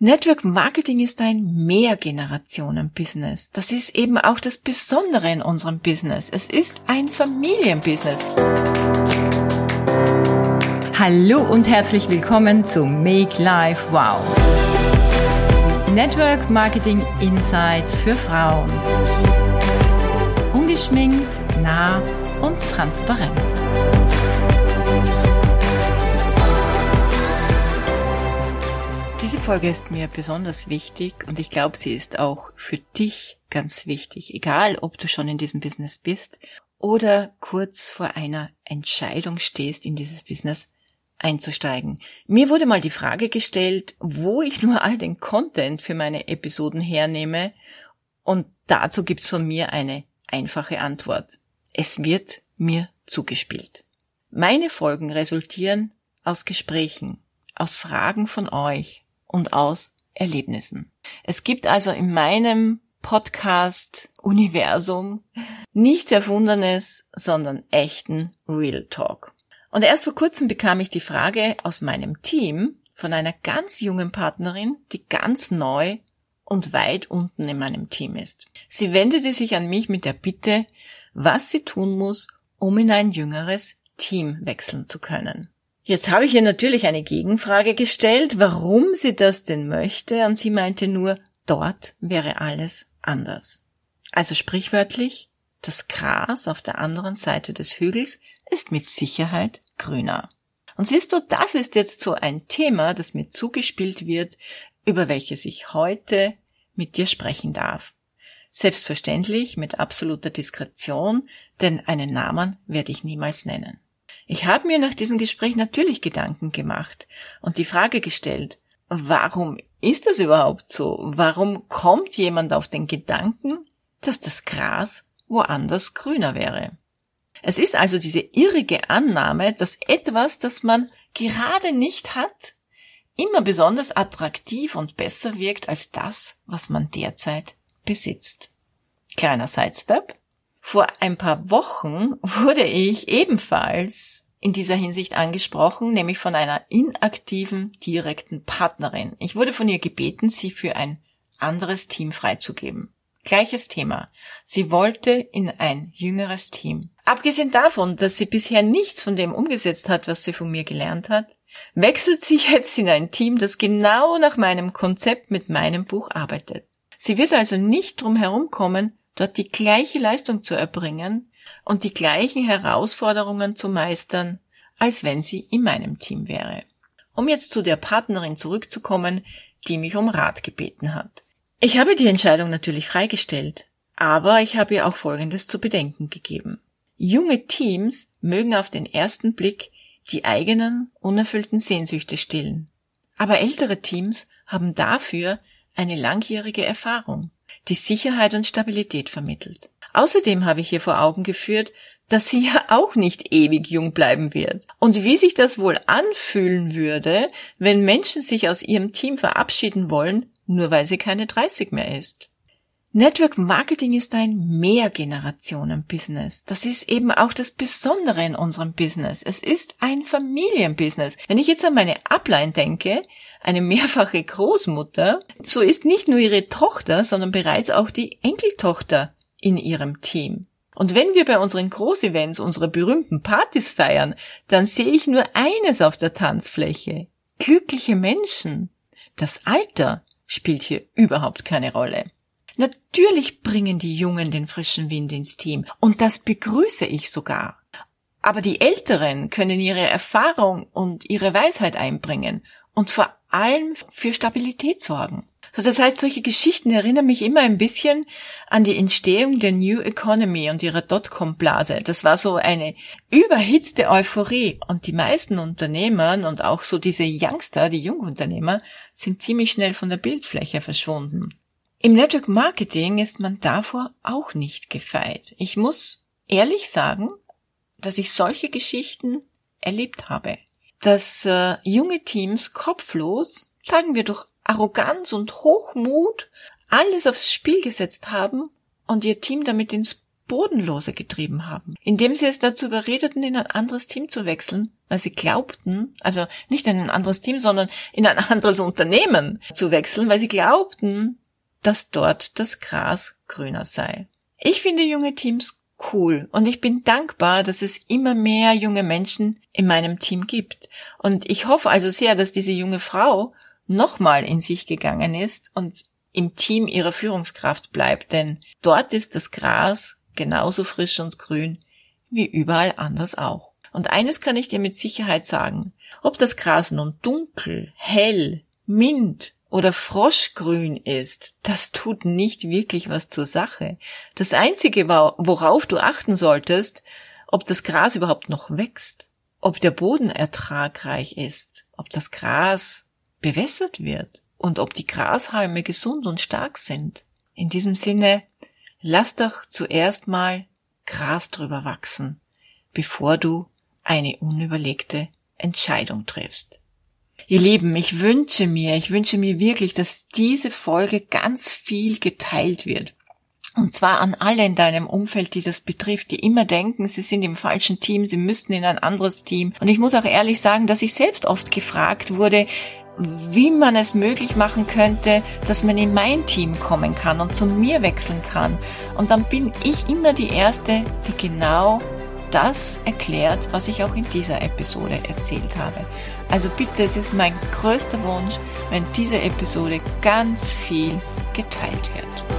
Network Marketing ist ein Mehrgenerationen-Business. Das ist eben auch das Besondere in unserem Business. Es ist ein Familienbusiness. Hallo und herzlich willkommen zu Make Life Wow. Network Marketing Insights für Frauen. Ungeschminkt, nah und transparent. Folge ist mir besonders wichtig und ich glaube, sie ist auch für dich ganz wichtig, egal ob du schon in diesem Business bist oder kurz vor einer Entscheidung stehst, in dieses Business einzusteigen. Mir wurde mal die Frage gestellt, wo ich nur all den Content für meine Episoden hernehme und dazu gibt's von mir eine einfache Antwort. Es wird mir zugespielt. Meine Folgen resultieren aus Gesprächen, aus Fragen von euch, und aus Erlebnissen. Es gibt also in meinem Podcast-Universum nichts Erfundenes, sondern echten Real Talk. Und erst vor kurzem bekam ich die Frage aus meinem Team von einer ganz jungen Partnerin, die ganz neu und weit unten in meinem Team ist. Sie wendete sich an mich mit der Bitte, was sie tun muss, um in ein jüngeres Team wechseln zu können. Jetzt habe ich ihr natürlich eine Gegenfrage gestellt, warum sie das denn möchte, und sie meinte nur, dort wäre alles anders. Also sprichwörtlich, das Gras auf der anderen Seite des Hügels ist mit Sicherheit grüner. Und siehst du, das ist jetzt so ein Thema, das mir zugespielt wird, über welches ich heute mit dir sprechen darf. Selbstverständlich mit absoluter Diskretion, denn einen Namen werde ich niemals nennen. Ich habe mir nach diesem Gespräch natürlich Gedanken gemacht und die Frage gestellt, warum ist das überhaupt so? Warum kommt jemand auf den Gedanken, dass das Gras woanders grüner wäre? Es ist also diese irrige Annahme, dass etwas, das man gerade nicht hat, immer besonders attraktiv und besser wirkt als das, was man derzeit besitzt. Kleiner Sidestep. Vor ein paar Wochen wurde ich ebenfalls in dieser Hinsicht angesprochen, nämlich von einer inaktiven direkten Partnerin. Ich wurde von ihr gebeten, sie für ein anderes Team freizugeben. Gleiches Thema. Sie wollte in ein jüngeres Team. Abgesehen davon, dass sie bisher nichts von dem umgesetzt hat, was sie von mir gelernt hat, wechselt sie jetzt in ein Team, das genau nach meinem Konzept mit meinem Buch arbeitet. Sie wird also nicht drum herumkommen, dort die gleiche Leistung zu erbringen und die gleichen Herausforderungen zu meistern, als wenn sie in meinem Team wäre. Um jetzt zu der Partnerin zurückzukommen, die mich um Rat gebeten hat. Ich habe die Entscheidung natürlich freigestellt, aber ich habe ihr auch Folgendes zu bedenken gegeben. Junge Teams mögen auf den ersten Blick die eigenen unerfüllten Sehnsüchte stillen. Aber ältere Teams haben dafür eine langjährige Erfahrung die Sicherheit und Stabilität vermittelt. Außerdem habe ich ihr vor Augen geführt, dass sie ja auch nicht ewig jung bleiben wird. Und wie sich das wohl anfühlen würde, wenn Menschen sich aus ihrem Team verabschieden wollen, nur weil sie keine 30 mehr ist. Network Marketing ist ein Mehrgenerationen-Business. Das ist eben auch das Besondere in unserem Business. Es ist ein Familienbusiness. Wenn ich jetzt an meine Upline denke, eine mehrfache Großmutter, so ist nicht nur ihre Tochter, sondern bereits auch die Enkeltochter in ihrem Team. Und wenn wir bei unseren Großevents unsere berühmten Partys feiern, dann sehe ich nur eines auf der Tanzfläche. Glückliche Menschen. Das Alter spielt hier überhaupt keine Rolle. Natürlich bringen die Jungen den frischen Wind ins Team und das begrüße ich sogar. Aber die Älteren können ihre Erfahrung und ihre Weisheit einbringen und vor allem für Stabilität sorgen. So, das heißt, solche Geschichten erinnern mich immer ein bisschen an die Entstehung der New Economy und ihrer Dotcom-Blase. Das war so eine überhitzte Euphorie und die meisten Unternehmer und auch so diese Youngster, die Jungunternehmer, sind ziemlich schnell von der Bildfläche verschwunden. Im Network Marketing ist man davor auch nicht gefeit. Ich muss ehrlich sagen, dass ich solche Geschichten erlebt habe. Dass äh, junge Teams kopflos, sagen wir durch Arroganz und Hochmut, alles aufs Spiel gesetzt haben und ihr Team damit ins Bodenlose getrieben haben, indem sie es dazu überredeten, in ein anderes Team zu wechseln, weil sie glaubten, also nicht in ein anderes Team, sondern in ein anderes Unternehmen zu wechseln, weil sie glaubten, dass dort das Gras grüner sei. Ich finde junge Teams cool und ich bin dankbar, dass es immer mehr junge Menschen in meinem Team gibt. Und ich hoffe also sehr, dass diese junge Frau nochmal in sich gegangen ist und im Team ihrer Führungskraft bleibt, denn dort ist das Gras genauso frisch und grün wie überall anders auch. Und eines kann ich dir mit Sicherheit sagen, ob das Gras nun dunkel, hell, mint oder froschgrün ist, das tut nicht wirklich was zur Sache. Das Einzige, worauf du achten solltest, ob das Gras überhaupt noch wächst, ob der Boden ertragreich ist, ob das Gras bewässert wird und ob die Grashalme gesund und stark sind. In diesem Sinne, lass doch zuerst mal Gras drüber wachsen, bevor du eine unüberlegte Entscheidung triffst. Ihr Lieben, ich wünsche mir, ich wünsche mir wirklich, dass diese Folge ganz viel geteilt wird. Und zwar an alle in deinem Umfeld, die das betrifft, die immer denken, sie sind im falschen Team, sie müssten in ein anderes Team. Und ich muss auch ehrlich sagen, dass ich selbst oft gefragt wurde, wie man es möglich machen könnte, dass man in mein Team kommen kann und zu mir wechseln kann. Und dann bin ich immer die Erste, die genau das erklärt, was ich auch in dieser Episode erzählt habe. Also bitte, es ist mein größter Wunsch, wenn diese Episode ganz viel geteilt wird.